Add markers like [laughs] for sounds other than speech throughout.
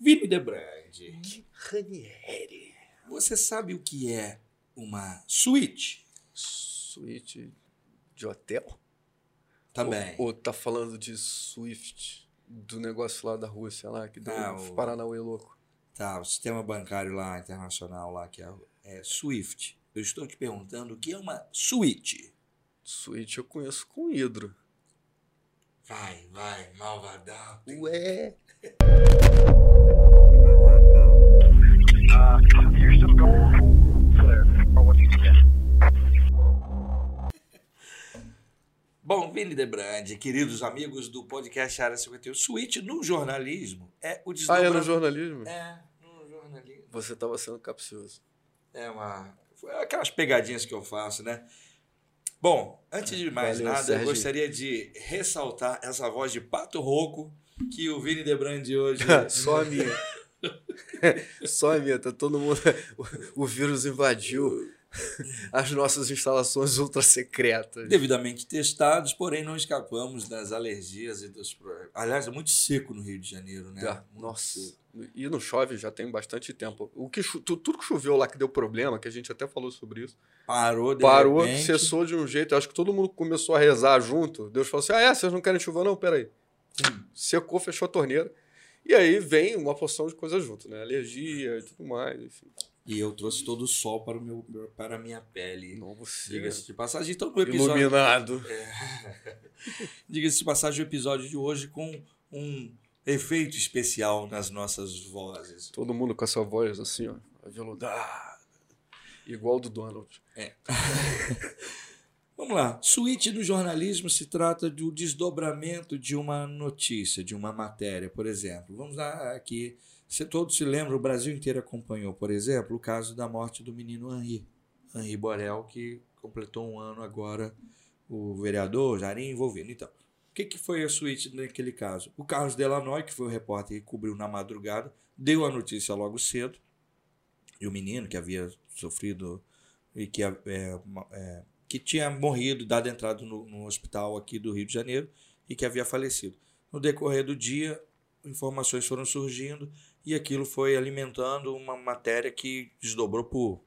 Vini Debrandi, Ranieri. você sabe o que é uma suíte? Suíte de hotel? Também. Ou, ou tá falando de Swift, do negócio lá da Rússia, lá, que deu Ah, um o- Paranauê louco. Tá, o sistema bancário lá, internacional lá, que é, é SWIFT. Eu estou te perguntando o que é uma suíte. Suíte eu conheço com hidro. Vai, vai, malvadão. Ué. Bom, Vini Debrandi, queridos amigos do podcast Área 51, suíte no jornalismo é o Ah, desdobramento... é no jornalismo? É, no jornalismo. Você tava sendo capcioso. É uma. Foi aquelas pegadinhas que eu faço, né? Bom, antes de mais Valeu, nada, eu Serginho. gostaria de ressaltar essa voz de pato rouco que o Vini Debrandi hoje. [laughs] Só a minha. [laughs] [laughs] Só a minha. Tá todo mundo. O, [laughs] o vírus invadiu as nossas instalações ultra secretas. devidamente testados, porém não escapamos das alergias e dos problemas. Aliás, é muito seco no Rio de Janeiro, né? Ah, nossa. seco. E não chove já tem bastante tempo. O que tudo que choveu lá que deu problema, que a gente até falou sobre isso, Parou, de parou, repente. cessou de um jeito. Eu acho que todo mundo começou a rezar junto. Deus falou assim: ah, é? Vocês não querem chuva? Não, peraí. Sim. Secou, fechou a torneira. E aí vem uma porção de coisas junto, né? Alergia e tudo mais, enfim. E eu trouxe todo o sol para, o meu, para a minha pele. Não, você. Diga-se de passagem, então no episódio. Iluminado. [laughs] Diga-se de passagem, o episódio de hoje com um efeito especial nas nossas vozes. Todo mundo com essa voz assim, ó, aveludada. Igual do Donald. [laughs] Vamos lá. Suíte do jornalismo se trata do desdobramento de uma notícia, de uma matéria, por exemplo. Vamos lá aqui. Se todos se lembram, o Brasil inteiro acompanhou, por exemplo, o caso da morte do menino Henri. Henri Borel, que completou um ano agora, o vereador Jarim envolvido. Então, o que, que foi a suíte naquele caso? O Carlos Delanoy, que foi o repórter que cobriu na madrugada, deu a notícia logo cedo. E o menino que havia sofrido e que, é, é, que tinha morrido, dado entrada no, no hospital aqui do Rio de Janeiro e que havia falecido. No decorrer do dia, informações foram surgindo e aquilo foi alimentando uma matéria que desdobrou por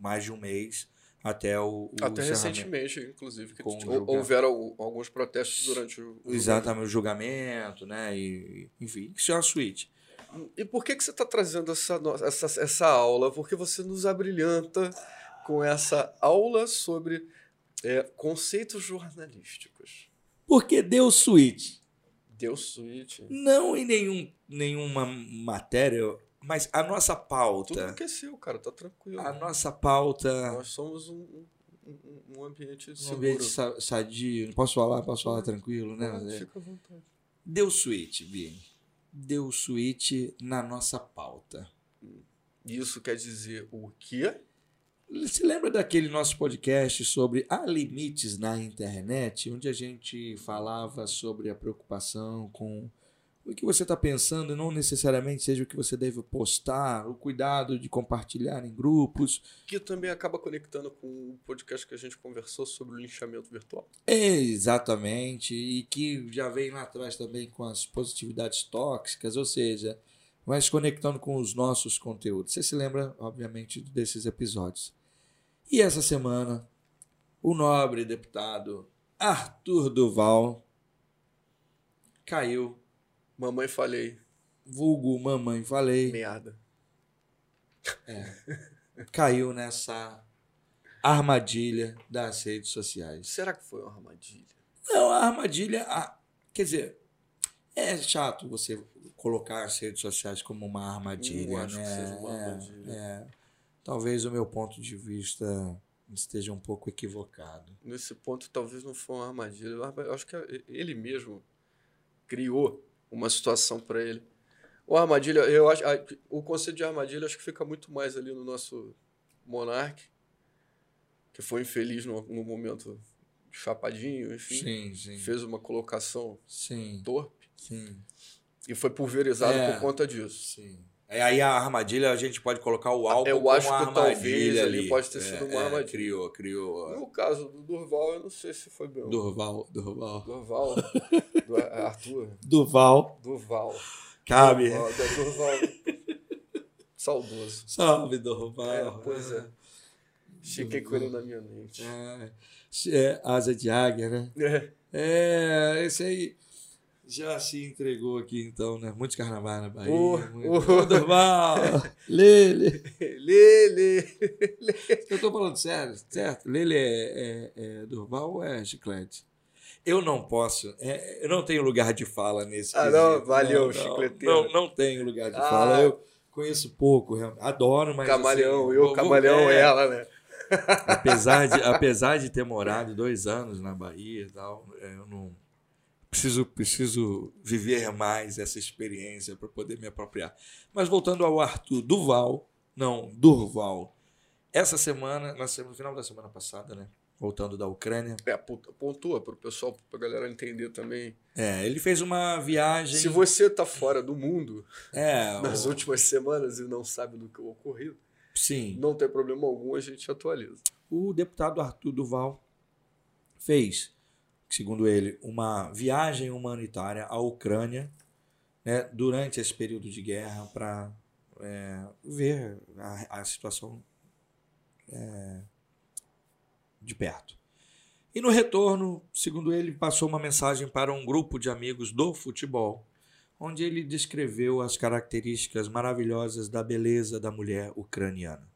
mais de um mês até o, o Até recentemente, inclusive, que houveram al- alguns protestos durante o. Exatamente, o julgamento, né? E, enfim, isso é uma suíte. E por que, que você está trazendo essa, essa, essa aula? Porque você nos abrilhanta com essa aula sobre é, conceitos jornalísticos. Porque deu suíte. Deu suíte. Não em nenhum, nenhuma matéria, mas a nossa Tudo pauta. aqueceu, cara, tá tranquilo. A nossa pauta. Nós somos um, um, um- um ambiente Um seguro. ambiente sa- sadio. Não posso falar? Posso falar tranquilo, né? Ah. Fica à vontade. Deu suíte, Vini. Deu suíte na nossa pauta. Isso quer dizer o quê? Você lembra daquele nosso podcast sobre há limites na internet, onde a gente falava sobre a preocupação com o que você está pensando, e não necessariamente seja o que você deve postar, o cuidado de compartilhar em grupos. Que também acaba conectando com o podcast que a gente conversou sobre o linchamento virtual. Exatamente, e que já vem lá atrás também com as positividades tóxicas, ou seja, vai se conectando com os nossos conteúdos. Você se lembra, obviamente, desses episódios. E essa semana, o nobre deputado Arthur Duval caiu, Mamãe falei, vulgo mamãe falei, merda. caiu nessa armadilha das redes sociais. Será que foi uma armadilha? Não, a armadilha. a- quer dizer, é chato você colocar as redes sociais como uma armadilha. Não acho que né? seja uma É, armadilha. é. Talvez o meu ponto de vista esteja um pouco equivocado. Nesse ponto, talvez não foi uma armadilha. Eu acho que ele mesmo criou uma situação para ele. O armadilha, eu acho, o conceito de armadilha acho que fica muito mais ali no nosso monarque, que foi infeliz no, no momento chapadinho, enfim, Sim, sim. fez uma colocação Sim, torpe sim, e foi pulverizado É. por conta disso. sim. É, Aí a armadilha a gente pode colocar o álbum Eu como acho uma que talvez armadilha ali pode ter sido uma armadilha. Criou, criou. No caso do Durval, eu não sei se foi bem. Durval, Durval. Durval, [laughs] do Arthur, Durval. Durval. Cabe. Durval, da Durval. Saudoso. Salve, Dorval. É, pois é. Fiquei com ele na minha mente. É, é, asa de águia, né? É. É, esse aí já se entregou aqui, então, né? Muitos carnavais na Bahia. Ô, muito... Dorval! [laughs] [laughs] Lele! Lele. Eu tô falando sério, certo? Lele é, é, é Durval ou é chiclete? Eu não posso, é, eu não tenho lugar de fala nesse Ah, não? Valeu, não, chicleteiro. Não, não tenho lugar de Ah. fala. Eu conheço pouco, adoro, mas. Camaleão, assim, eu, vou- camaleão, é, ela, né? apesar de, [laughs] apesar de ter morado dois anos na Bahia e tal, é, eu não preciso, preciso viver mais essa experiência para poder me apropriar. Mas voltando ao Arthur Duval, não, Durval. Essa semana, na semana- no final da semana passada, né? Voltando da Ucrânia, É, pont- pontua pro pessoal, pra galera entender também. é, ele fez uma viagem. Se você tá fora do mundo é, [laughs] nas o- últimas semanas e não sabe do que ocorrido, sim, não tem problema algum, a gente atualiza. o deputado Arthur Duval fez, segundo ele, uma viagem humanitária à Ucrânia né, durante esse período de guerra para ver a, a situação é, de perto. E no retorno, segundo ele, passou uma mensagem para um grupo de amigos do futebol, onde ele descreveu as características maravilhosas da beleza da mulher ucraniana.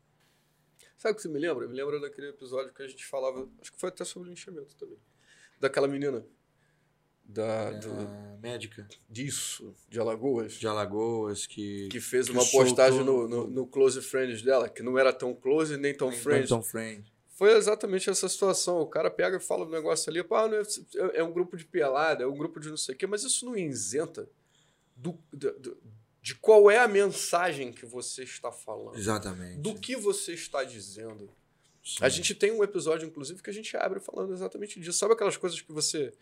Sabe o que você me lembra? Me lembra daquele episódio que a gente falava, acho que foi até sobre linchamento também. Daquela menina. Da, do- A médica disso, de Alagoas. de Alagoas que, Que fez que uma postagem no, no- no, Close Friends dela, que não era tão close nem tão friends. Tão friend. Foi exatamente essa situação. O cara pega e fala um negócio ali, pá, não é, é um grupo de pelada, é um grupo de não sei o quê, mas isso não isenta do, do- do- de qual é a mensagem que você está falando. Exatamente. Do que você está dizendo. Sim. A gente tem um episódio, inclusive, que a gente abre falando exatamente disso. Sabe aquelas coisas que você.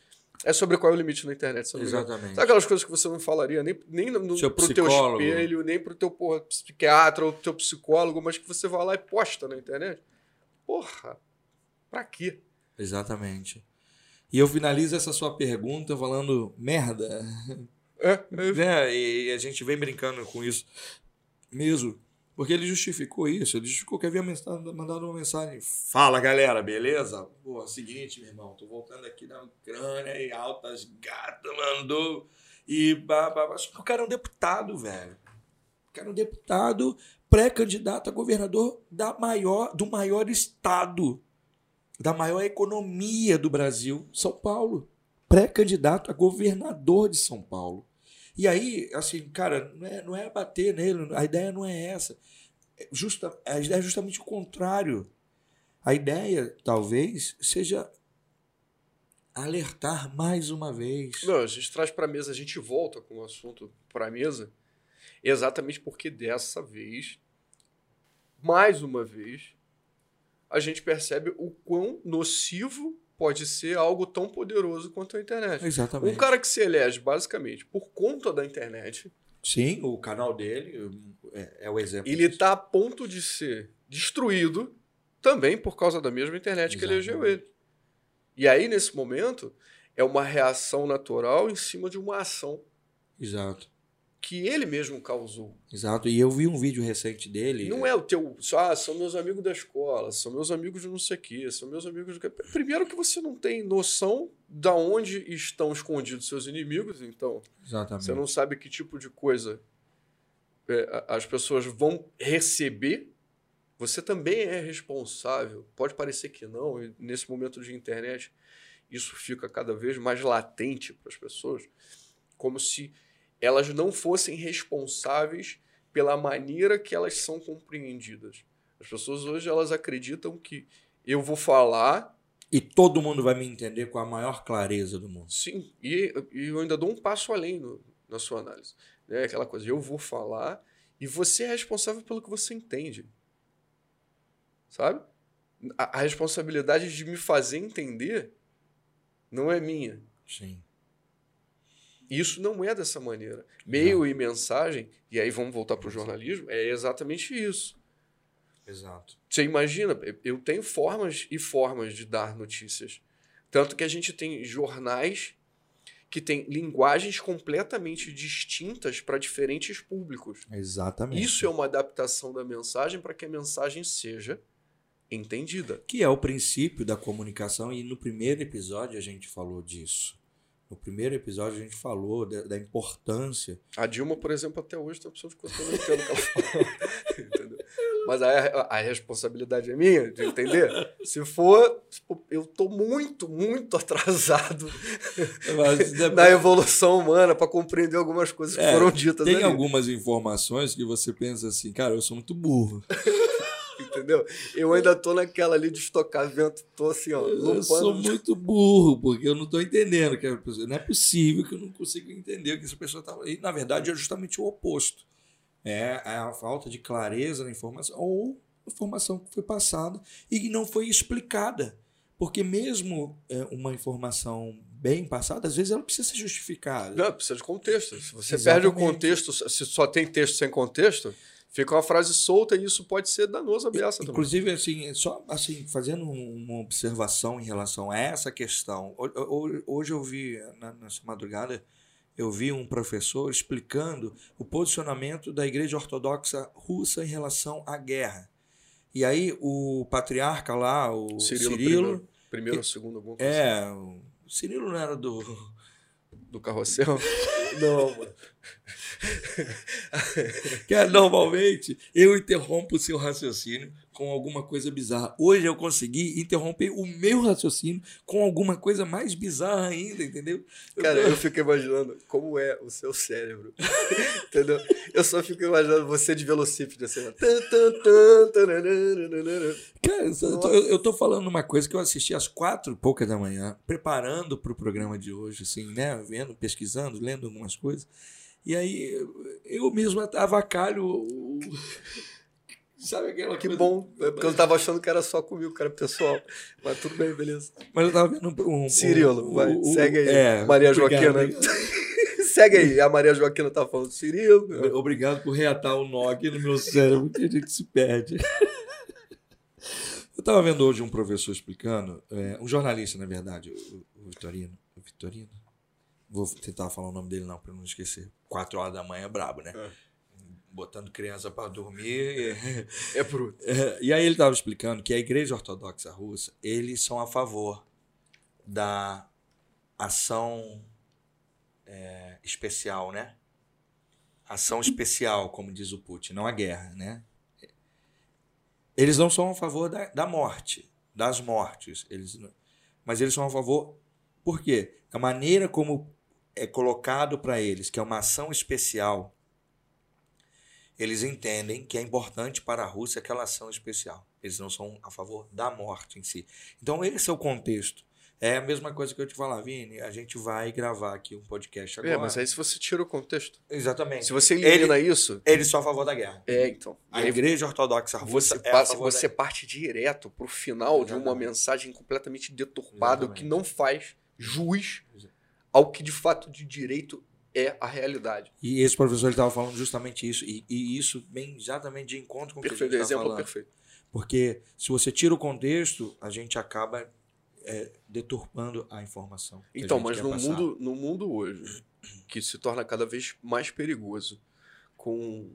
É sobre qual é o limite na internet, se não engano. Exatamente. Sabe aquelas coisas que você não falaria nem, nem no, Seu pro teu espelho, nem pro teu porra, psiquiatra ou teu psicólogo, mas que você vai lá e posta na internet? Porra, pra quê? Exatamente. E eu finalizo essa sua pergunta falando merda. É, é, [laughs] né? E a gente vem brincando com isso mesmo. Porque ele justificou isso. Ele justificou que havia mandado uma mensagem. Fala galera, beleza? Pô, é seguinte, meu irmão. Tô voltando aqui da Ucrânia e altas gatas mandou. E ba- ba- ba- Só que o cara é um deputado, velho. O cara é um deputado pré-candidato a governador da maior, do maior estado, da maior economia do Brasil, São Paulo. Pré-candidato a governador de São Paulo. E aí, assim, cara, não é, não é bater nele, a ideia não é essa. É Justa, a ideia é justamente o contrário. A ideia, talvez, seja alertar mais uma vez. Não, a gente traz pra mesa, a gente volta com o assunto pra mesa, exatamente porque dessa vez, mais uma vez, a gente percebe o quão nocivo pode ser algo tão poderoso quanto a internet. Exatamente. Um cara que se elege basicamente por conta da internet, Sim, o canal dele é, é o exemplo. ele disso. tá a ponto de ser destruído também por causa da mesma internet que elegeu ele. E aí, nesse momento, é uma reação natural em cima de uma ação Exato. Que ele mesmo causou. Exato. E eu vi um vídeo recente dele. Não é o teu. só, Ah, são meus amigos da escola, são meus amigos de não sei o quê, são meus amigos. Do... Primeiro que você não tem noção da onde estão escondidos seus inimigos, então Exatamente. você não sabe que tipo de coisa é, as pessoas vão receber. Você também é responsável. Pode parecer que não, e nesse momento de internet isso fica cada vez mais latente para as pessoas, como se elas não fossem responsáveis pela maneira que elas são compreendidas. As pessoas hoje elas acreditam que eu vou falar, E todo mundo vai me entender com a maior clareza do mundo. sim, e, e eu ainda dou um passo além no- na sua análise. É aquela coisa, eu vou falar e você é responsável pelo que você entende. Sabe? A, a responsabilidade de me fazer entender não é minha. Sim. Isso não é dessa maneira. Meio e mensagem, e aí vamos voltar para o jornalismo, é exatamente isso. Exato. Você imagina, eu tenho formas e formas de dar notícias. Tanto que a gente tem jornais que tem linguagens completamente distintas para diferentes públicos. Exatamente. Isso é uma adaptação da mensagem para que a mensagem seja entendida. Que é o princípio da comunicação, e no primeiro episódio a gente falou disso. No primeiro episódio a gente falou da, da importância. A Dilma, por exemplo, até hoje tem a que eu não entendo o que ela fala. [laughs] Entendeu? Mas a, a responsabilidade é minha de entender. Se for, tipo, eu tô muito, muito atrasado [laughs] Mas [laughs] na evolução humana para compreender algumas coisas que É, foram ditas Tem ali. algumas informações que você pensa assim, cara, eu sou muito burro. [laughs] Entendeu? Eu ainda tô naquela ali de estocar vento, tô assim, ó, Eu sou lupando. muito burro, porque eu não estou entendendo. Que pessoa, não é possível que eu não consiga entender o que essa pessoa está. E, na verdade, é justamente o oposto. É a falta de clareza na informação, ou informação que foi passada e que não foi explicada. Porque mesmo é, uma informação bem passada, às vezes ela precisa ser justificada. Não, precisa de contexto. Se você Exatamente. perde o contexto, se só tem texto sem contexto, fica uma frase solta e isso pode ser danoso a beça também. Inclusive, assim, só assim, fazendo um- uma observação em relação a essa questão. Ho- ho- Hoje eu vi, nessa madrugada, eu vi um professor explicando o posicionamento da Igreja Ortodoxa Russa em relação à guerra. E aí o patriarca lá, o Cirilo, Cirilo, primeiro, segundo, alguma coisa assim, é, o Cirilo não era do do carrossel. [laughs] Não, mano. é, normalmente eu interrompo o seu raciocínio com alguma coisa bizarra. Hoje eu consegui interromper o meu raciocínio com alguma coisa mais bizarra ainda, entendeu? Eu Cara, tô- eu fico imaginando como é o seu cérebro. [laughs] Entendeu? Eu só fico imaginando você de velocípede assim. Cara, eu tô, eu- eu tô falando uma coisa que eu assisti às quatro e pouca da manhã, preparando para o programa de hoje, assim, né? Vendo, pesquisando, lendo algumas coisas. E aí eu- eu mesmo avacalho o. Sabe aquela Que coisa- bom. É porque eu tava achando que era só comigo, que era pessoal. Mas tudo bem, beleza. Mas eu tava vendo um. um- Cirilo, um- vai, um- segue aí. É, Maria obrigado, Joaquina. obrigado. [laughs] segue aí. A Maria Joaquina tá falando Cirilo. Obrigado por reatar o nó aqui no meu cérebro, que a gente se perde. [laughs] Eu estava vendo hoje um professor explicando, é, um jornalista, na verdade, o, o Vitorino. O Vitorino? Vou tentar falar o nome dele não, para não esquecer. Quatro horas da manhã é brabo, né? É. Botando criança para dormir. É bruto. [laughs] É, e aí ele estava explicando que a Igreja Ortodoxa Russa, eles são a favor da ação é, especial, né? Ação especial, como diz o Putin, não a guerra, né? Eles não são a favor da, da morte, das mortes, eles, mas eles são a favor, por quê? A maneira como é colocado para eles, que é uma ação especial, eles entendem que é importante para a Rússia aquela ação especial. Eles não são a favor da morte em si. Então, esse é o contexto. É a mesma coisa que eu te falar, Vini. A gente vai gravar aqui um podcast agora. É, mas aí se você tira o contexto. Exatamente. Se você elimina isso. Eles são a favor da guerra. É, então. A Aí Igreja Ortodoxa Russa você, é passa, você parte direto pro final de uma Exatamente. mensagem completamente deturpada, o que Exatamente. não faz jus ao que de fato de direito é a realidade. E esse professor estava falando justamente isso. E, e isso vem exatamente de encontro com o que a Perfeito, gente tá exemplo falando. perfeito. Porque se você tira o contexto, a gente acaba é, deturpando a informação. a Então, gente mas no passar. mundo, no mundo hoje, que se torna cada vez mais perigoso, com.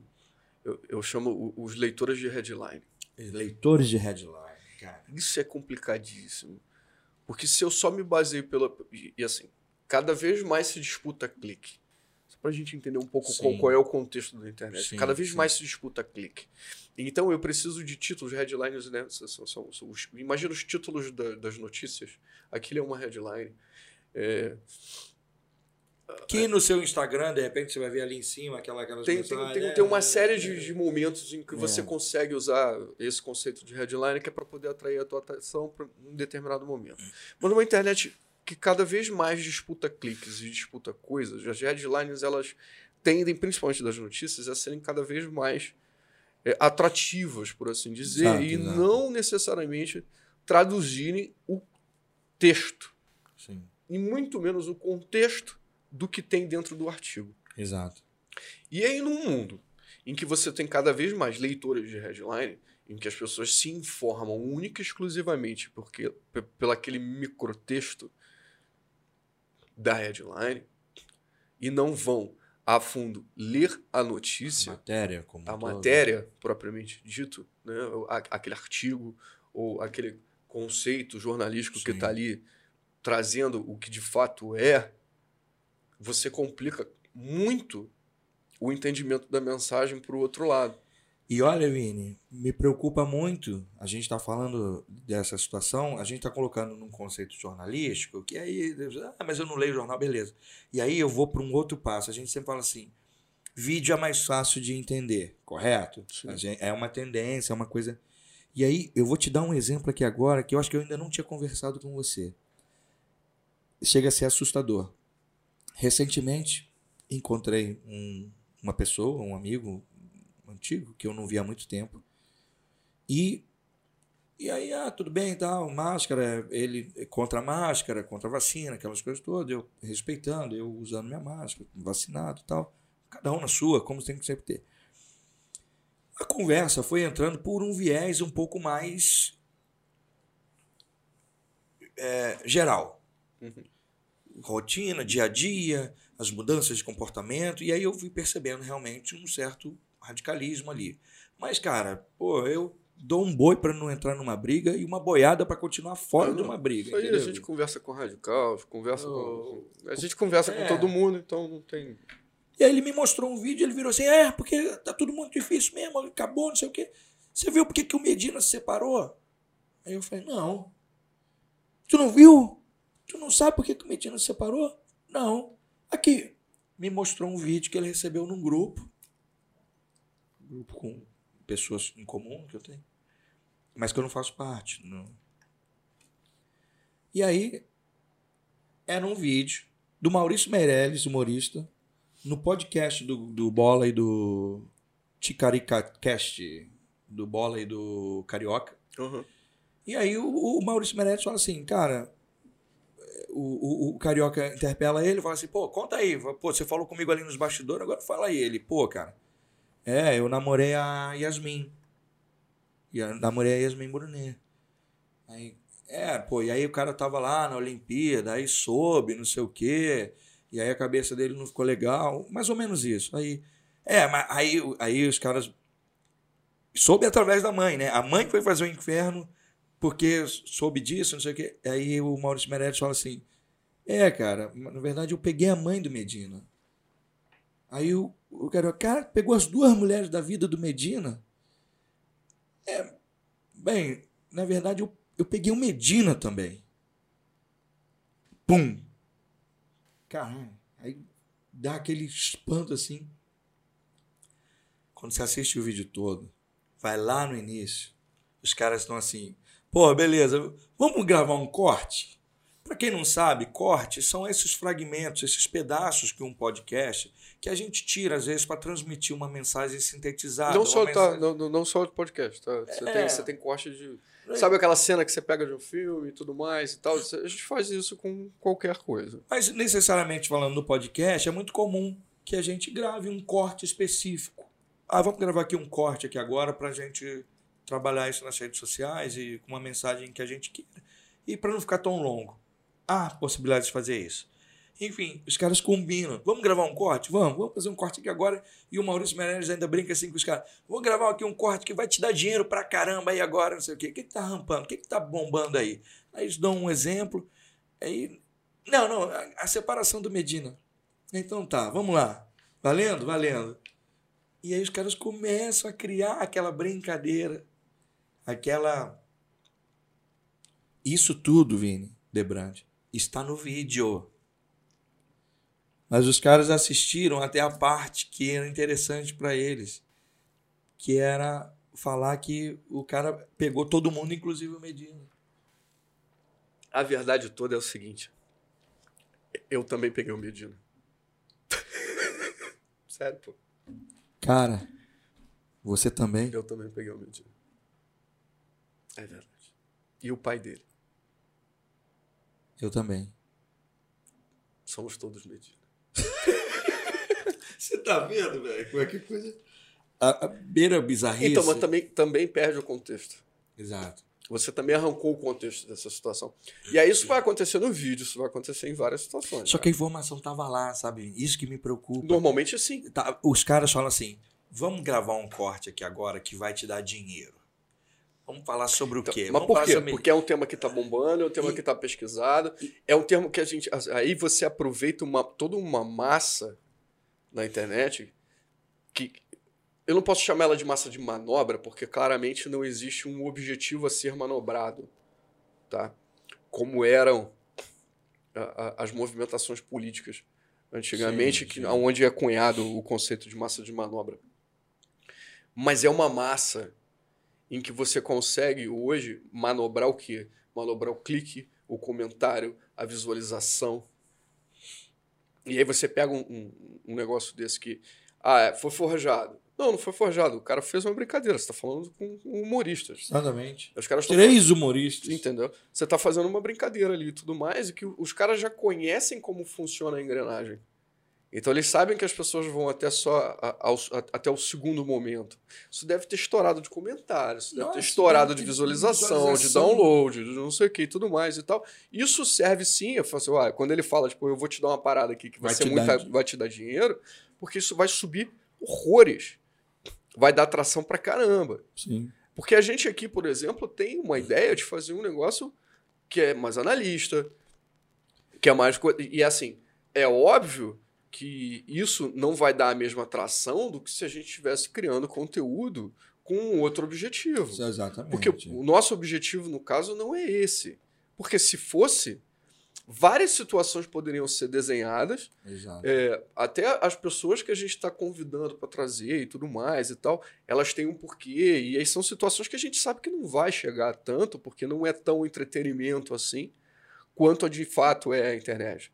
Eu, eu chamo os leitores de headline. Leitores de headline, cara. Isso é complicadíssimo. Porque se eu só me baseio pela. E assim, cada vez mais se disputa clique. Só pra gente entender um pouco qual, qual é o contexto da internet. Sim, cada vez sim. mais se disputa clique. Então eu preciso de títulos, headlines, né? São, são- são- os- imagina os títulos da- das notícias. Aquilo é uma headline. É, Que no seu Instagram, de repente, você vai ver ali em cima aquela, aquelas tem, tem, mensagens, tem, né? tem uma série de, de momentos em que É. você consegue usar esse conceito de headline que é para poder atrair a tua atenção para um determinado momento. Mas numa internet que cada vez mais disputa cliques e disputa coisas, as headlines elas tendem, principalmente das notícias, a serem cada vez mais é, atrativas, por assim dizer, Exato, e exato. não necessariamente traduzirem o texto, Sim, e muito menos o contexto do que tem dentro do artigo. exato. E aí, num mundo em que você tem cada vez mais leitores de headline, em que as pessoas se informam única e exclusivamente porque, pelo aquele microtexto, da headline e não vão a fundo ler a notícia, Matéria como a matéria propriamente dito, né? a- aquele artigo ou aquele conceito jornalístico que Sim. está ali trazendo o que de fato é, você complica muito o entendimento da mensagem para o outro lado. E olha, Vini, me preocupa muito. A gente está falando dessa situação, a gente está colocando num conceito jornalístico, que aí, ah, mas eu não leio jornal, beleza. E aí eu vou para um outro passo. A gente sempre fala assim: vídeo é mais fácil de entender, correto? Gente- é uma tendência, é uma coisa. E aí eu vou te dar um exemplo aqui agora que eu acho que eu ainda não tinha conversado com você. Chega a ser assustador. Recentemente encontrei um- uma pessoa, um amigo antigo que eu não via há muito tempo. E e aí, ah, tudo bem, tal, máscara, ele é contra a máscara, contra a vacina, aquelas coisas todas, eu respeitando, eu usando minha máscara, vacinado, e tal. Cada um na sua, como tem que sempre ter. A conversa foi entrando por um viés um pouco mais é, geral. Rotina, dia a dia, as mudanças de comportamento, e aí eu fui percebendo realmente um certo radicalismo ali. Mas, cara, pô, eu dou um boi para não entrar numa briga e uma boiada para continuar fora Ah, de não. uma briga. Isso aí a entendeu? gente conversa com radical, conversa Oh. com. A gente conversa É. com todo mundo, então não tem. E aí ele me mostrou um vídeo, ele virou assim, é, porque tá tudo muito difícil mesmo, acabou, não sei o quê. Você viu por que, o Medina se separou? Aí eu falei, não. Tu não viu? Tu não sabe por que, que o Medina se separou? Não. Aqui. Me mostrou um vídeo que ele recebeu num grupo. Grupo com pessoas em comum que eu tenho. Mas que eu não faço parte. Não. E aí, era um vídeo do Maurício Meirelles, humorista, no podcast do, do Bola e do Ticaricacast, do Bola e do Carioca. Uhum. E aí o, o Maurício Meirelles fala assim, cara, o, o, o Carioca interpela ele, fala assim, pô, conta aí, pô, você falou comigo ali nos bastidores, agora fala aí. Ele, pô, cara, é, eu namorei a Yasmin. E eu namorei a Yasmin Brunet. Aí, é, pô, e aí o cara tava lá na Olimpíada, aí soube, não sei o quê, e aí a cabeça dele não ficou legal, mais ou menos isso. Aí, é, mas aí, aí os caras soube através da mãe, né? A mãe foi fazer o inferno porque soube disso, não sei o quê. Aí o Maurício Meirelles fala assim: É, cara, na verdade eu peguei a mãe do Medina. Aí o, o cara, pegou as duas mulheres da vida do Medina? É, bem, na verdade eu, eu peguei o Medina também. Pum! Caralho, aí dá aquele espanto assim. Quando você assiste o vídeo todo, vai lá no início, os caras estão assim, pô, beleza, vamos gravar um corte? Para quem não sabe, cortes são esses fragmentos, esses pedaços que um podcast que a gente tira às vezes para transmitir uma mensagem sintetizada. não, só, tá, mensagem- não, não- não só de podcast, tá? Você, É. tem, você tem corte de. Sabe aquela cena que você pega de um filme e tudo mais e tal? A gente faz isso com qualquer coisa. Mas necessariamente falando no podcast, é muito comum que a gente grave um corte específico. Ah, vamos gravar aqui um corte aqui agora para a gente trabalhar isso nas redes sociais e com uma mensagem que a gente queira. E para não ficar tão longo. Há possibilidade de fazer isso. Enfim, os caras combinam. Vamos gravar um corte? Vamos, vamos fazer um corte aqui agora. E o Maurício Meirelles ainda brinca assim com os caras. Vamos gravar aqui um corte que vai te dar dinheiro pra caramba aí agora, não sei o quê. O que, que tá rampando? O que, que tá bombando aí? Aí eles dão um exemplo. Aí. Não, não, a, a separação do Medina. Então tá, vamos lá. Valendo? Valendo. E aí os caras começam a criar aquela brincadeira. Aquela. Isso tudo, Vini, Debrande, está no vídeo. Mas os caras assistiram até a parte que era interessante para eles, que era falar que o cara pegou todo mundo, inclusive o Medina. A verdade toda é o seguinte. Eu também peguei o Medina. [laughs] Sério, pô. Cara, você também? Eu também peguei o Medina. É verdade. E o pai dele. Eu também. Somos todos Medina. [laughs] Você tá vendo, velho? Como é que coisa. A, a beira bizarrice. Então, mas também, também perde o contexto. Exato. Você também arrancou o contexto dessa situação. E aí isso vai acontecer no vídeo, isso vai acontecer em várias situações. Só cara. que a informação tava lá, sabe? Isso que me preocupa. Normalmente assim. Tá, os caras falam assim: vamos gravar um corte aqui agora que vai te dar dinheiro. Vamos falar sobre o Então, quê? mas Vamos por quê? sobre- Porque é um tema que tá bombando, é um tema E- que tá pesquisado, é um termo que a gente. Aí você aproveita uma, toda uma massa na internet que. Eu não posso chamar ela de massa de manobra, porque claramente não existe um objetivo a ser manobrado. Tá? Como eram a- a- as movimentações políticas antigamente, Sim, que, sim. onde é cunhado o conceito de massa de manobra. Mas é uma massa em que você consegue hoje manobrar o quê? Manobrar o clique, o comentário, a visualização. E aí você pega um, um- um negócio desse que, ah, é, foi forjado. Não, não foi forjado. O cara fez uma brincadeira. Você está falando com humoristas. Exatamente. Os caras Três humoristas. Entendeu? Você tá fazendo uma brincadeira ali e tudo mais, e que os caras já conhecem como funciona a engrenagem. Então eles sabem que as pessoas vão até só a- ao- a- até o segundo momento. Isso deve ter estourado de comentários, isso deve Nossa, ter estourado deve de visualização, de download, de não sei o que e tudo mais e tal. Isso serve sim, eu falo assim, "Ué", quando ele fala, tipo, eu vou te dar uma parada aqui que vai, Vai ser te muita, dar- vai te dar dinheiro, porque isso vai subir horrores. Vai dar atração pra caramba. Sim. Porque a gente aqui, por exemplo, tem uma ideia de fazer um negócio que é mais analista, que é mais. E assim, é óbvio que isso não vai dar a mesma atração do que se a gente estivesse criando conteúdo com outro objetivo. Exatamente. Porque o nosso objetivo, no caso, não é esse. Porque se fosse, várias situações poderiam ser desenhadas Exato. é, até as pessoas que a gente está convidando para trazer e tudo mais e tal, elas têm um porquê. E aí são situações que a gente sabe que não vai chegar tanto, porque não é tão entretenimento assim, quanto de fato é a internet.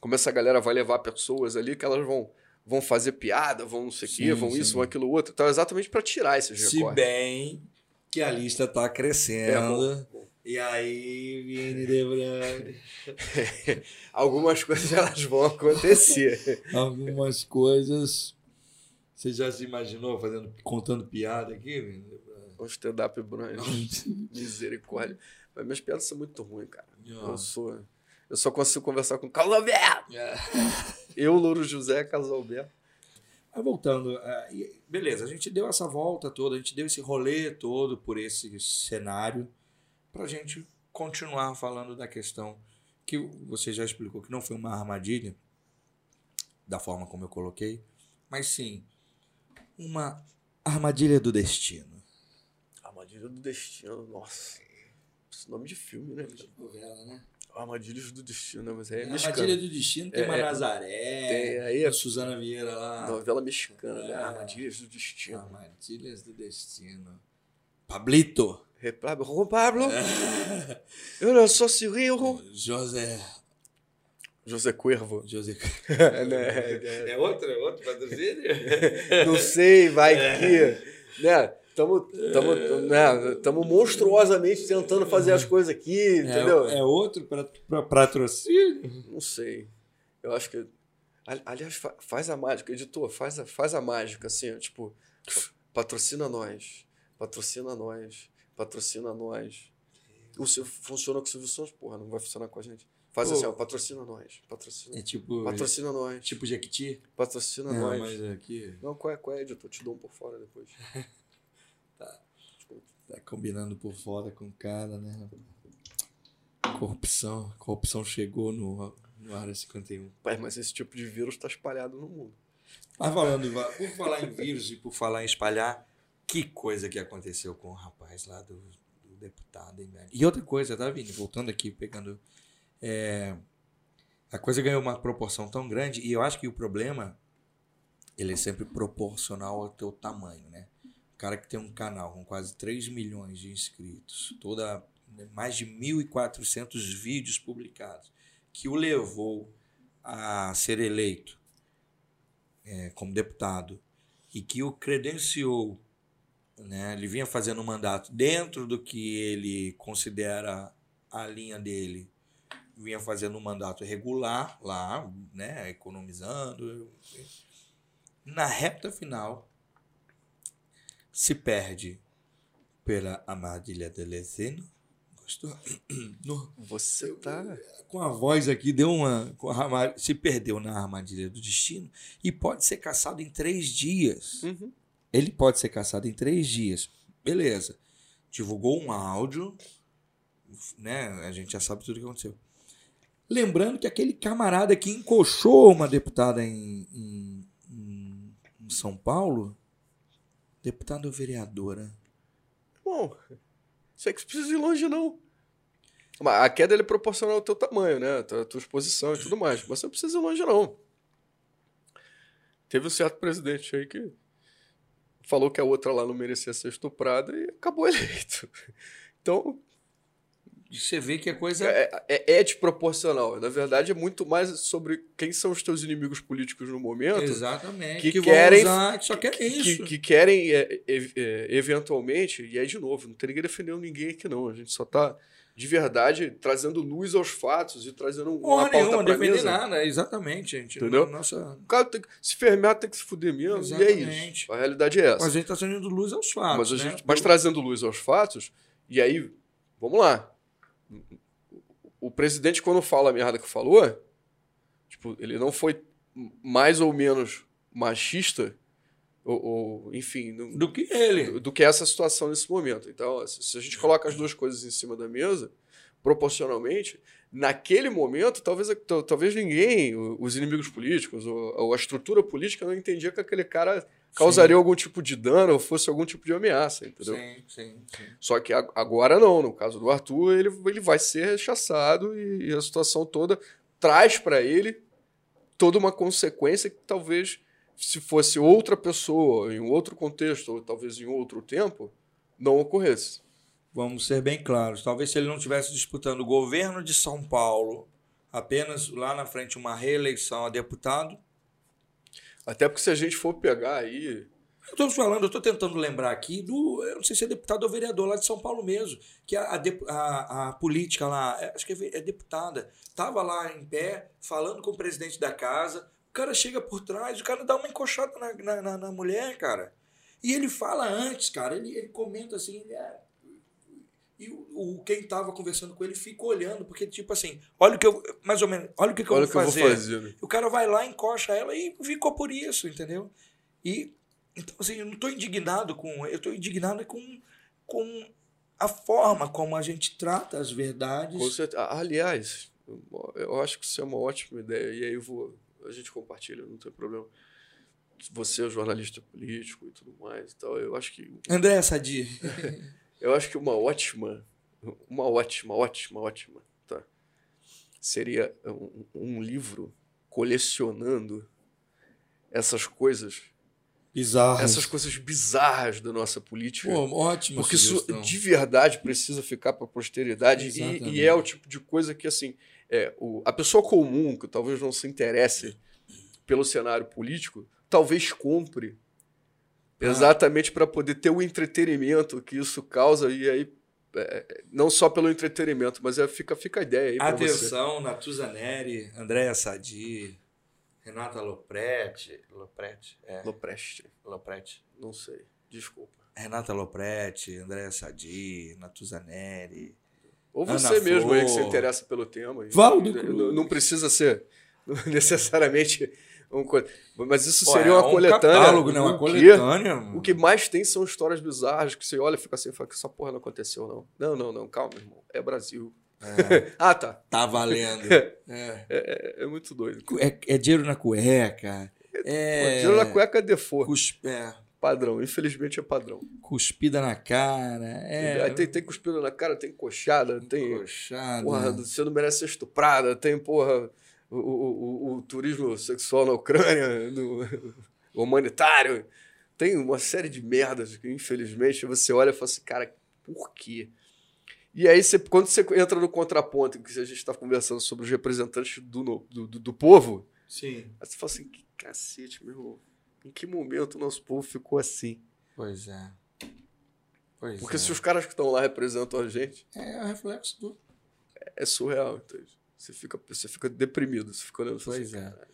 Como essa galera vai levar pessoas ali que elas vão, vão fazer piada, vão não sei o quê, Sim, vão isso, sim. vão aquilo outro. Então, é exatamente para tirar esses Se recortes. bem que a lista está É, crescendo. bom. E aí, Vini de Brande, [laughs] Algumas coisas elas vão acontecer. [laughs] algumas coisas. Você já se imaginou fazendo, contando piada aqui, Vini? de Brande? um stand-up brunch. [laughs] Misericórdia. Mas minhas piadas são muito ruins, cara. Ah. Eu sou. Eu só consigo conversar com Carlos Alberto. [laughs] Eu, Louro José, Carlos Alberto. Mas voltando, ah, beleza, a gente deu essa volta toda, a gente deu esse rolê todo por esse cenário para a gente continuar falando da questão que você já explicou que não foi uma armadilha, da forma como eu coloquei, mas sim uma armadilha do destino. Armadilha do Destino, nossa. Esse nome de filme, né? cara? Novela, né? Armadilhas do Destino, né? Mas é A mexicano. armadilha do destino tem É, uma é. Nazaré, Tem, aí é- Suzana Vieira lá. Novela mexicana, né? É. Armadilhas do Destino. Armadilhas do destino. Pablito. Juan Pablo, [laughs] eu não sou Cirilo. José. José Cuervo. José. [laughs] né? É outro, é outro patrocínio? Não sei, vai que. Né? Tamo, tamo, né? monstruosamente tentando fazer as coisas aqui, entendeu? É, é outro pra, patrocínio? Não sei. Eu acho que. Ali- Aliás, fa- faz a mágica, editor, faz a, faz a mágica, assim, tipo, patrocina nós, patrocina nós, patrocina nós. O Sil- funciona com o Silvio Santos, porra, não vai funcionar com a gente. Faz Pô. assim, ó, patrocina nós, patrocina, É tipo. patrocina nós, Tipo Jequiti? patrocina Não, nós. mas aqui. Não, qual é, qual é, editor? Te dou um por fora depois. [laughs] Tá combinando por fora com o cara, né? Corrupção. Corrupção chegou no, no Área 51. Pai, mas esse tipo de vírus tá espalhado no mundo. Mas falando, por falar em vírus e por falar em espalhar, que coisa que aconteceu com o rapaz lá do, do deputado, hein, velho? E outra coisa, tá, Vini? Voltando aqui, pegando. é, a coisa ganhou uma proporção tão grande, e eu acho que o problema ele é sempre proporcional ao teu tamanho, né? Cara que tem um canal com quase 3 milhões de inscritos, toda mais de 1.400 vídeos publicados, que o levou a ser eleito é, como deputado e que o credenciou, né? Ele vinha fazendo um mandato dentro do que ele considera a linha dele, vinha fazendo um mandato regular lá, né? Economizando. Na reta final se perde pela armadilha do Leseno. Gostou? No- Você tá. com a voz aqui, deu uma. a se perdeu na armadilha do destino e pode ser caçado em três dias. Uhum. Ele pode ser caçado em três dias. Beleza. Divulgou um áudio, né? A gente já sabe tudo o que aconteceu. Lembrando que aquele camarada que encoxou uma deputada em- em- em São Paulo, deputada ou vereadora? Bom, é que você precisa ir longe, não. A queda é proporcional ao teu tamanho, né? A tua, exposição e tudo mais. Mas você não precisa ir longe, não. Teve um certo presidente aí que falou que a outra lá não merecia ser estuprada e acabou [laughs] eleito. Então, você vê que a coisa. é, é, é desproporcional. Na verdade, é muito mais sobre quem são os teus inimigos políticos no momento. Exatamente. que Que, querem- usar, que só querem que, isso. que querem, é, é, é, eventualmente, e aí de novo, não tem ninguém defendendo ninguém aqui, não. A gente só tá, de verdade, trazendo luz aos fatos e trazendo uma Porra pauta nenhuma, pra mesa. nada, exatamente, gente. Entendeu? Nossa, O cara tem que se fermear, tem que se fuder mesmo, e é Exatamente. isso. A realidade é essa. mas a gente tá trazendo luz aos fatos. Mas, a né? gente, mas trazendo luz aos fatos, e aí, vamos lá. O presidente, quando fala a merda que falou, tipo, ele não foi mais ou menos machista, ou, ou, enfim, Do que ele. do que essa situação nesse momento. Então, se a gente coloca as duas coisas em cima da mesa, proporcionalmente, naquele momento, talvez, tal- talvez ninguém, os inimigos políticos, ou, ou a estrutura política não entendia que aquele cara causaria algum tipo de dano ou fosse algum tipo de ameaça, entendeu? Sim, sim, sim. Só que agora não, no caso do Arthur, ele, ele vai ser rechaçado e, a situação toda traz para ele toda uma consequência que talvez, se fosse outra pessoa, em outro contexto, ou talvez em outro tempo, não ocorresse. Vamos ser bem claros. Talvez se ele não estivesse disputando o governo de São Paulo, apenas lá na frente uma reeleição a deputado. Até porque se a gente for pegar aí. Eu estou falando, eu estou tentando lembrar aqui do. Eu não sei se é deputado ou vereador lá de São Paulo mesmo. Que a, a, a- política lá, é, acho que é, é deputada, estava lá em pé, falando com o presidente da casa. O cara chega por trás, o cara dá uma encoxada na, na, na- na mulher, cara. E ele fala antes, cara. Ele, ele comenta assim. ele é- e o, o- quem estava conversando com ele fica olhando, porque, tipo assim, olha o que eu. Mais ou menos, olha o que, que eu olha vou o que fazer. eu vou fazer. né? O cara vai lá, encoxa ela e ficou por isso, entendeu? E então assim, eu não estou indignado com, eu estou indignado com, com a forma como a gente trata as verdades. Com certeza. Aliás, eu acho que isso é uma ótima ideia. E aí eu vou. A gente compartilha, não tem problema. Você é jornalista político e tudo mais. Então, eu acho que André Sadi, [laughs] Eu acho que uma ótima, uma ótima, ótima, ótima, tá? Seria um, um livro colecionando essas coisas, bizarro. essas coisas bizarras da nossa política. Pô, ótima porque isso sugestão. de verdade precisa ficar para a posteridade e, e é o tipo de coisa que assim é, o, a pessoa comum que talvez não se interesse pelo cenário político talvez compre Ah. exatamente para poder ter o entretenimento que isso causa e aí é, não só pelo entretenimento mas é, fica fica a ideia aí Atenção, Natuza Neri, Andréa Sadi, Renata Lopretti, Lopretti, é, Lopreste Lopretti. não sei desculpa Renata Lopretti, Andréa Sadi, Natuza Neri. ou Ana você mesmo aí que se interessa pelo tema Valdo não, não precisa ser [laughs] necessariamente um co- mas isso Pô, seria é uma um coletânea catálogo, né? Uma coletânea. O que mais tem são histórias bizarras que você olha e fica assim, fala que essa porra não aconteceu, não. Não, não, não, calma, irmão. É Brasil. [laughs] ah, tá. Tá valendo. [laughs] É. É, é muito doido. É, é dinheiro na cueca. É. Dinheiro na cueca é default. cus- é, Padrão. Infelizmente é padrão. cuspida na cara. É. Tem, tem cuspido na cara, tem coxada, tem. Coxada. Porra, você não merece ser estuprada, tem, porra, o, o, o, o turismo sexual na Ucrânia, no, o [laughs] humanitário. Tem uma série de merdas que, infelizmente, você olha e fala assim, cara, por quê? E aí, você, quando você entra no contraponto, que a gente está conversando sobre os representantes do, do, do, do povo, Sim. aí você fala assim, que cacete, meu irmão. Em que momento o nosso povo ficou assim? Pois é. Pois Porque é. se os caras que estão lá representam a gente, É o reflexo do. é surreal, entende? Você fica, você fica deprimido, você fica olhando fala Pois assim, é.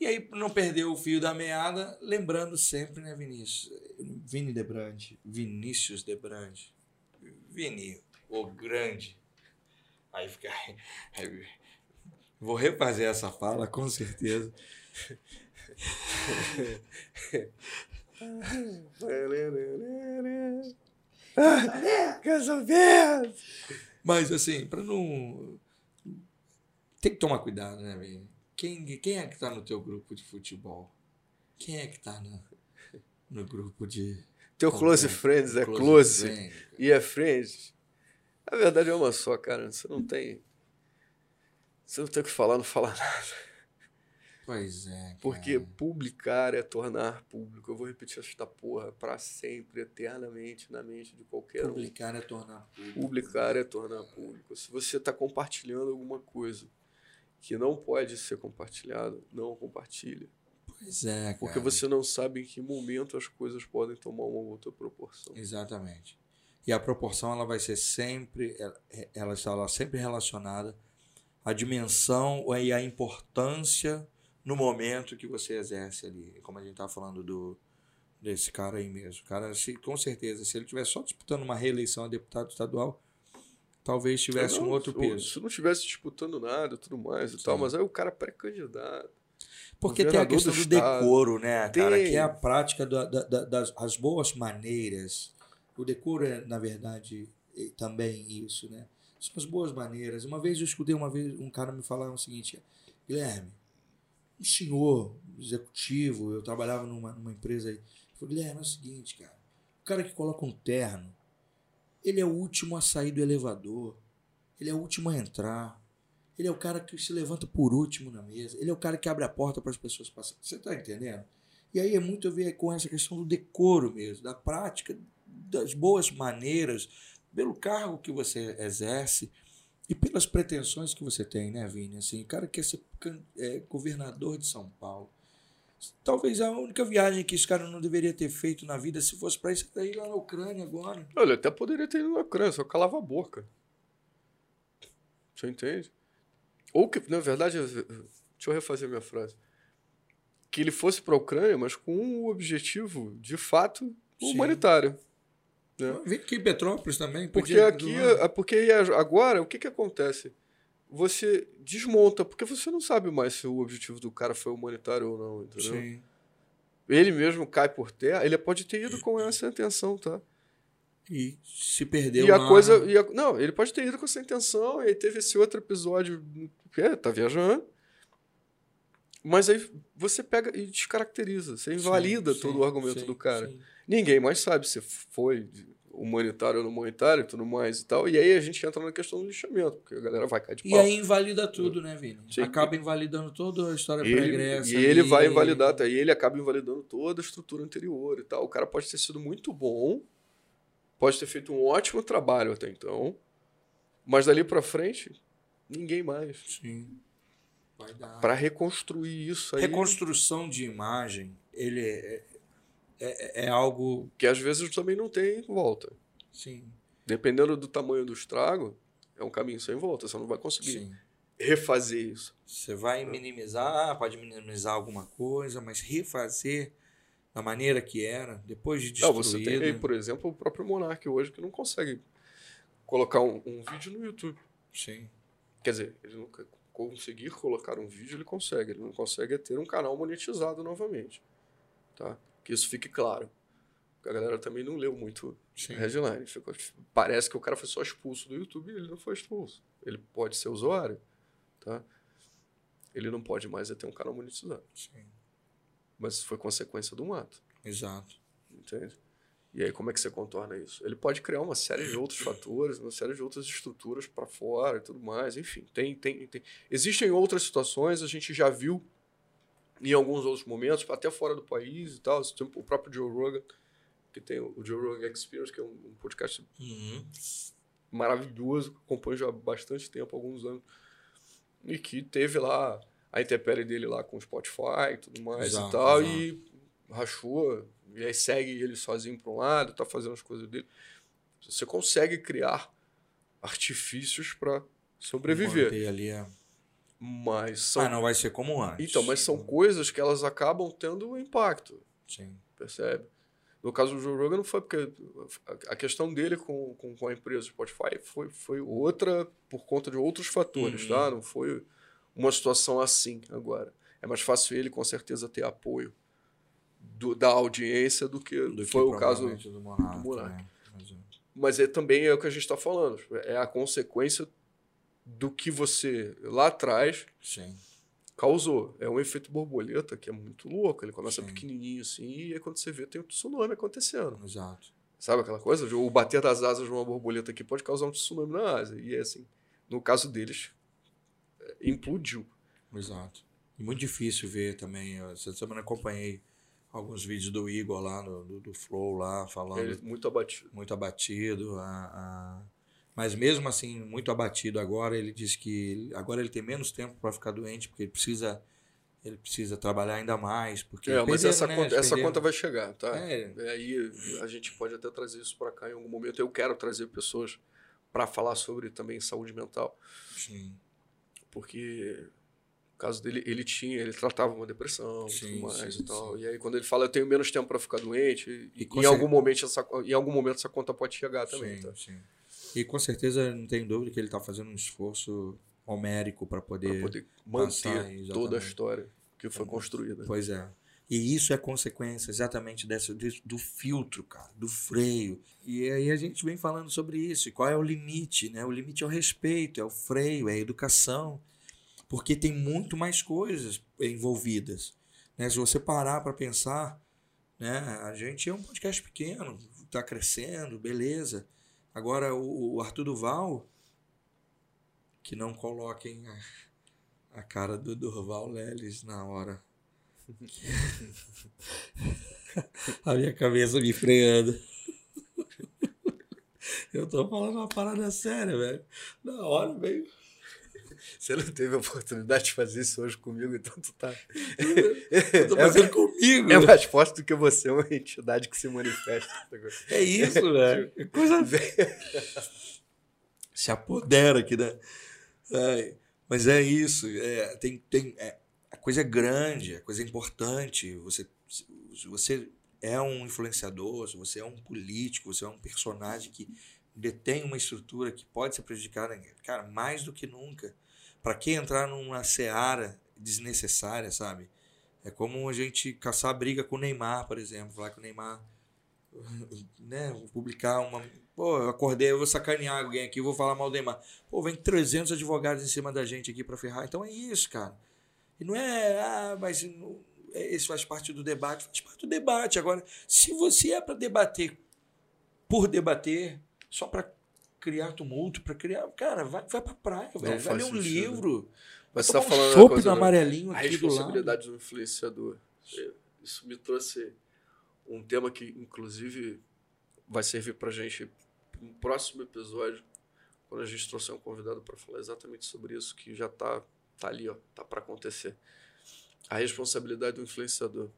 E aí, não perder o fio da meada, lembrando sempre, né, Vinícius? Vini Debrande, Vinícius Debrande. Vini, o grande. Aí fica. [laughs] aí- vou refazer essa fala, com certeza. [laughs] Casamento! Mas assim, para não. Tem que tomar cuidado, né, Vini? Quem, quem é que tá no teu grupo de futebol? Quem é que tá no, no grupo de. Teu close Close friends é close, friend? e é friends. A verdade é uma só, cara. Você não tem. Você não tem o que falar, não fala [laughs] nada. Pois é. Cara. Porque publicar é tornar público. Eu vou repetir esta porra pra sempre, eternamente, na mente de qualquer um. publicar é tornar público. Publicar é tornar público. Se você está compartilhando alguma coisa que não pode ser compartilhado, não compartilha. Pois é, cara. Porque você não sabe em que momento as coisas podem tomar uma outra proporção. Exatamente. E a proporção ela vai ser sempre, ela, ela está sempre relacionada à dimensão e à importância no momento que você exerce ali. Como a gente estava falando do desse cara aí mesmo. O cara, se, com certeza, se ele estiver só disputando uma reeleição a deputado estadual, talvez tivesse um Não, outro se- peso. Se não estivesse disputando nada e tudo mais e tal, mas aí o cara é pré-candidato. Porque tem a questão do do, decoro, né, cara? Tem. Que é a prática da- da- da- das as boas maneiras. O decoro é, na verdade, também isso, né? São as boas maneiras. Uma vez eu escutei uma vez um cara me falar o seguinte, Guilherme, um senhor executivo, eu trabalhava numa, numa empresa aí, ele falou, Guilherme, é o seguinte, cara, o cara que coloca um terno, ele é o último a sair do elevador, ele é o último a entrar, ele é o cara que se levanta por último na mesa. Ele é o cara que abre a porta para as pessoas passarem. Você está entendendo? E aí é muito a ver com essa questão do decoro mesmo, da prática, das boas maneiras, pelo cargo que você exerce e pelas pretensões que você tem, né, Vini? Assim, o cara quer ser é, governador de São Paulo. Talvez a única viagem que esse cara não deveria ter feito na vida, se fosse para isso, é ir lá na Ucrânia agora. Olha, até poderia ter ido na Ucrânia, só calava a boca. Você entende? Ou que, na verdade, deixa eu refazer minha frase. Que ele fosse para a Ucrânia, mas com um objetivo, de fato, humanitário. né? Vem aqui em Petrópolis também. Porque aqui, é, porque aí agora, o que que acontece? Você desmonta, porque você não sabe mais se o objetivo do cara foi humanitário ou não, entendeu? Sim. Ele mesmo cai por terra, ele pode ter ido com essa intenção, tá? E se perdeu E a lá, coisa. e a- não, ele pode ter ido com essa intenção, e aí teve esse outro episódio. É, tá viajando. Mas aí você pega e descaracteriza, você invalida Sim, todo sim, o argumento sim, do cara. Ninguém mais sabe se foi humanitário ou não humanitário e tudo mais e tal. E aí a gente entra na questão do lixamento, porque a galera vai cair de E pau. aí invalida tudo, né, Vini? Sim. Acaba invalidando toda a história ele, pregressa. e ele ali. vai invalidar, e ele acaba invalidando toda a estrutura anterior e tal. O cara pode ter sido muito bom, pode ter feito um ótimo trabalho até então, mas dali pra frente, ninguém mais. Sim. Vai dar. Pra reconstruir isso aí, Reconstrução de imagem, ele é, é, é algo. que às vezes também não tem volta. Sim. Dependendo do tamanho do estrago, é um caminho sem volta, você não vai conseguir Sim. refazer isso. Você vai minimizar, pode minimizar alguma coisa, mas refazer da maneira que era, depois de Não, destruído. você tem aí, por exemplo, o próprio Monark hoje que não consegue colocar um, um vídeo no YouTube. Sim. Quer dizer, ele não co- conseguir colocar um vídeo, ele consegue. Ele não consegue ter um canal monetizado novamente. Tá? Que isso fique claro. Porque a galera também não leu muito Sim. headline. Ficou- parece que o cara foi só expulso do YouTube e ele não foi expulso. Ele pode ser usuário. Tá? Ele não pode mais é ter um canal monetizado. Sim. Mas foi consequência de um ato. Exato. Entende? E aí, como é que você contorna isso? Ele pode criar uma série de outros fatores, uma série de outras estruturas para fora e tudo mais. Enfim, tem, tem, tem. Existem outras situações, a gente já viu em alguns outros momentos, até fora do país e tal. O próprio Joe Rogan, que tem o Joe Rogan Experience, que é um podcast Uhum. maravilhoso, que acompanho já há bastante tempo, alguns anos, e que teve lá a intempérie dele lá com o Spotify e tudo mais Exato, e tal, exato. e rachou, e aí segue ele sozinho para um lado, tá fazendo as coisas dele. Você consegue criar artifícios para sobreviver, Manter ali a... mas são Ah, não vai ser como antes. então, mas são coisas que elas acabam tendo um impacto, Sim. percebe? No caso do Joe Rogan não foi porque a- questão dele com, com, com a empresa Spotify foi, foi outra por conta de outros fatores, Uhum. tá? Não foi uma situação assim agora. É mais fácil ele com certeza ter apoio do- da audiência do que Do que foi o caso do Monark. do Monark. Mas, é. mas é também é o que a gente está falando. É a consequência do que você lá atrás Sim. causou. É um efeito borboleta que é muito louco. Ele começa Sim. pequenininho assim e aí quando você vê tem um tsunami acontecendo. Exato. Sabe aquela coisa? O bater das asas de uma borboleta aqui pode causar um tsunami na asa. E é assim, no caso deles, é, implodiu. Exato. E muito difícil ver também. Essa semana acompanhei alguns vídeos do Igor lá, no- do, do Flow lá, falando Ele é muito abatido. muito abatido. a- a- Mas mesmo assim, muito abatido agora, ele disse que agora ele tem menos tempo para ficar doente, porque ele precisa, ele precisa trabalhar ainda mais. Porque É, mas perderam, essa, né? conta, essa conta vai chegar, tá? É. É, aí a gente pode até trazer isso para cá em algum momento. Eu quero trazer pessoas para falar sobre também saúde mental. Sim, porque no caso dele ele tinha ele tratava uma depressão e Sim, tudo mais sim, e tal sim. e aí quando ele fala eu tenho menos tempo para ficar doente E em algum momento essa em algum momento essa conta pode chegar também sim, tá? sim. E com certeza não tenho dúvida que ele está fazendo um esforço homérico para poder. poder passar, manter exatamente. toda a história que foi construída Pois é. E isso é consequência exatamente dessa, do filtro, cara, do freio. E aí a gente vem falando sobre isso. E qual é o limite? Né? O limite é o respeito, é o freio, é a educação. Porque tem muito mais coisas envolvidas. Né? Se você parar para pensar, né? a gente é um podcast pequeno, está crescendo, beleza. Agora o, o Arthur Duval, que não coloquem a, a cara do Durval Leles na hora [laughs] a minha cabeça me freando. Eu tô falando uma parada séria, velho. Na hora, veio. [laughs] você não teve a oportunidade de fazer isso hoje comigo então tu tá [laughs] Eu tô [laughs] fazendo comigo. é mais forte do que você é uma entidade que se manifesta É isso, velho. É coisa. Se apodera aqui, né? Ai, mas é isso. É, tem, tem, é, a coisa é grande, a coisa é importante. Você, se você é um influenciador, se você é um político, você é um personagem que detém uma estrutura que pode ser prejudicada, cara, mais do que nunca. Para que entrar numa seara desnecessária, sabe? É como a gente caçar briga com o Neymar, por exemplo. Falar que o Neymar [laughs] né, publicar uma. Pô, eu acordei, eu vou sacanear alguém aqui, vou falar mal do Neymar. Pô, vem 300 advogados em cima da gente aqui para ferrar. Então é isso, cara. E não é, ah, mas é, esse faz parte do debate. Faz parte do debate. Agora, se você é para debater por debater, só para criar tumulto, para criar. Cara, vai, vai pra praia, velho. Vai ler um sentido. livro. mas você tá um falando a chopp coisa da- amarelinho a aqui do lado. responsabilidade do influenciador. Isso me trouxe um tema que, inclusive, vai servir pra gente no próximo episódio, quando a gente trouxer um convidado para falar exatamente sobre isso, que já tá, tá ali, ó, tá para acontecer. A responsabilidade do influenciador.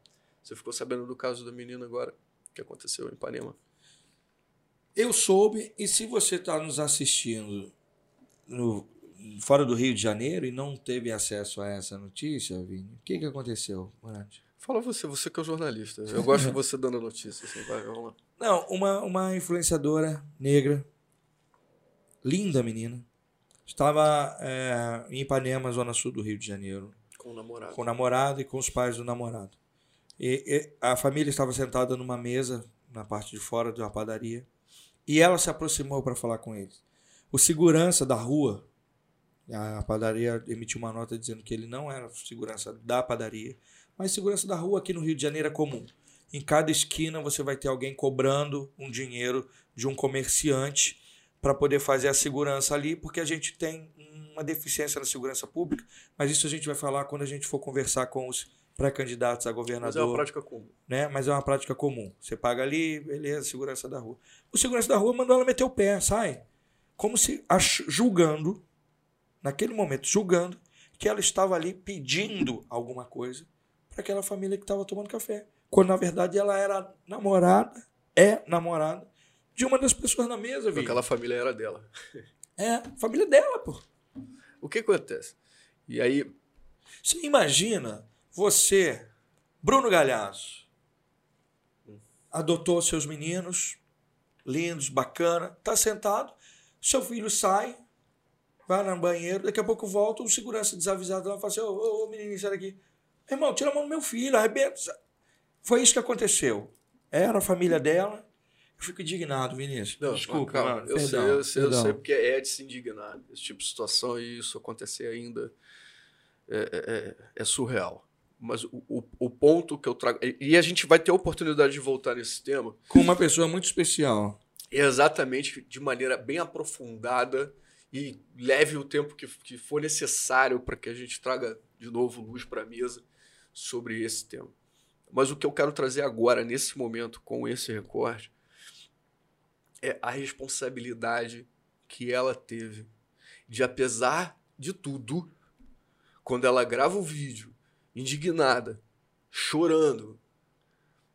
Você ficou sabendo do caso da menina agora, que aconteceu em Ipanema? Eu soube, e se você está nos assistindo no, fora do Rio de Janeiro e não teve acesso a essa notícia, Vini, o que, que aconteceu, Morante? Fala você, você que é o jornalista. Eu gosto de você dando a notícia, assim, vai, vamos lá. Não, uma, uma influenciadora negra, linda menina, estava é, em Ipanema, zona sul do Rio de Janeiro, Com o namorado. com o namorado e com os pais do namorado. E, e a família estava sentada numa mesa na parte de fora da padaria e ela se aproximou para falar com eles. O segurança da rua, a padaria emitiu uma nota dizendo que ele não era segurança da padaria, mas segurança da rua aqui no Rio de Janeiro é comum. Em cada esquina você vai ter alguém cobrando um dinheiro de um comerciante para poder fazer a segurança ali, porque a gente tem uma deficiência na segurança pública, mas isso a gente vai falar quando a gente for conversar com os pré-candidatos a Mas é uma governador prática comum. né? Mas é uma prática comum. Você paga ali, beleza, segurança da rua. O segurança da rua mandou ela meter o pé, sai. Como se julgando, naquele momento, julgando que ela estava ali pedindo alguma coisa para aquela família que estava tomando café. Quando na verdade ela era namorada, é namorada de uma das pessoas na mesa, viu? aquela família era dela. [laughs] É, família dela, pô. O que acontece? E aí, Você imagina você, Bruno Galhaço, adotou seus meninos, lindos, bacana, tá sentado, seu filho sai, vai no banheiro, daqui a pouco volta, o segurança desavisado lá fala assim, ô, ô, ô menino, sai daqui. Irmão, tira a mão do meu filho, arrebenta. Foi isso que aconteceu. Era a família dela. Eu fico indignado, Vinícius. Não, Desculpa, calma, mano. eu, Perdão, sei, eu, sei, eu sei porque é de se indignar. Esse tipo de situação e isso acontecer ainda é, é- é- é surreal. Mas o, o, o ponto que eu trago. e- a gente vai ter a oportunidade de voltar nesse tema Com uma pessoa muito especial. exatamente de maneira bem aprofundada e leve o tempo que, que for necessário para que a gente traga de novo luz para a mesa sobre esse tema. Mas o que eu quero trazer agora, nesse momento, com esse recorte, é a responsabilidade que ela teve de, apesar de tudo, quando ela grava o vídeo, indignada, chorando,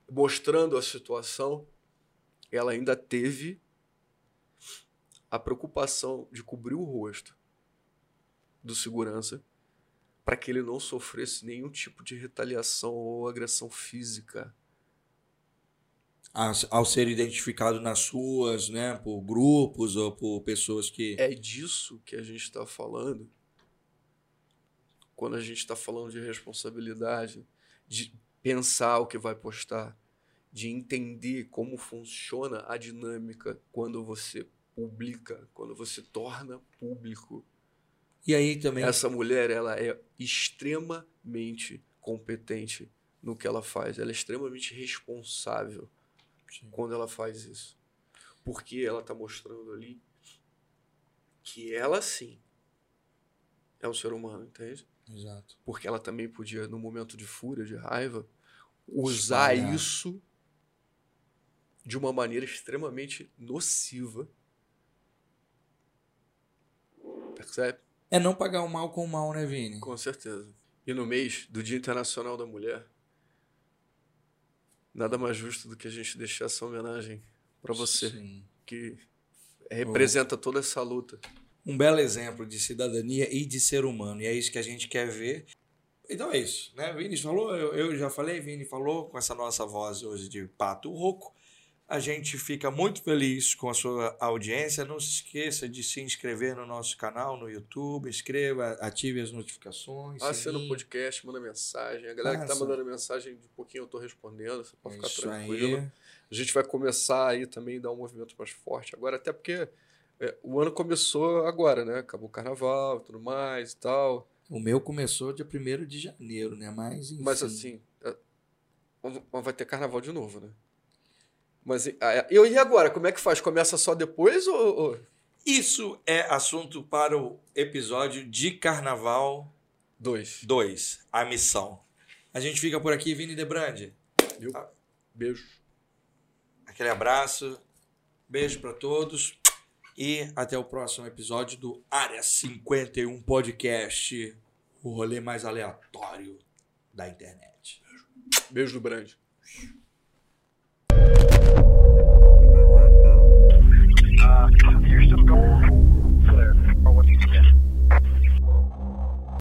mostrando a situação, ela ainda teve a preocupação de cobrir o rosto do segurança para que ele não sofresse nenhum tipo de retaliação ou agressão física. Ao, ser identificado nas ruas, né? Por grupos ou por pessoas que. É disso que a gente está falando quando a gente está falando de responsabilidade, de pensar o que vai postar, de entender como funciona a dinâmica quando você publica, quando você torna público. E aí também. Essa mulher, ela é extremamente competente no que ela faz. Ela é extremamente responsável quando ela faz isso. Porque ela está mostrando ali que ela sim é um ser humano, entende? Exato. Porque ela também podia, no momento de fúria, de raiva, usar Espalhar. isso de uma maneira extremamente nociva. Percebe? É não pagar o mal com o mal, né, Vini? Com certeza. E no mês do Dia Internacional da Mulher, nada mais justo do que a gente deixar essa homenagem para você, Sim. que representa toda essa luta. Um belo exemplo de cidadania e de ser humano. E é isso que a gente quer ver. Então é isso, né? Vini falou, eu, eu já falei, Vini falou com essa nossa voz hoje de pato rouco. A gente fica muito feliz com a sua audiência. Não se esqueça de se inscrever no nosso canal no YouTube. Inscreva, ative as notificações. Assina o sininho. podcast, manda mensagem. A galera que tá Passa. mandando mensagem, de pouquinho eu tô respondendo, você pode ficar isso tranquilo. aí. A gente vai começar aí também a dar um movimento mais forte agora, até porque é, o ano começou agora, né? Acabou o carnaval e tudo mais e tal. O meu começou dia 1 de janeiro, né? Mas, enfim. Mas assim, é, mas vai ter carnaval de novo, né? Mas e ah, eu e agora? Como é que faz? Começa só depois ou. Isso é assunto para o episódio de Carnaval Dois. 2, a missão. A gente fica por aqui, Vini Debrandi. Viu? Beijo. Aquele abraço, beijo para todos e até o próximo episódio do Área 51 Podcast, o rolê mais aleatório da internet. Beijo, Beijo do Brand. Uh, ah, you're still going. Clear. Or what do you suggest?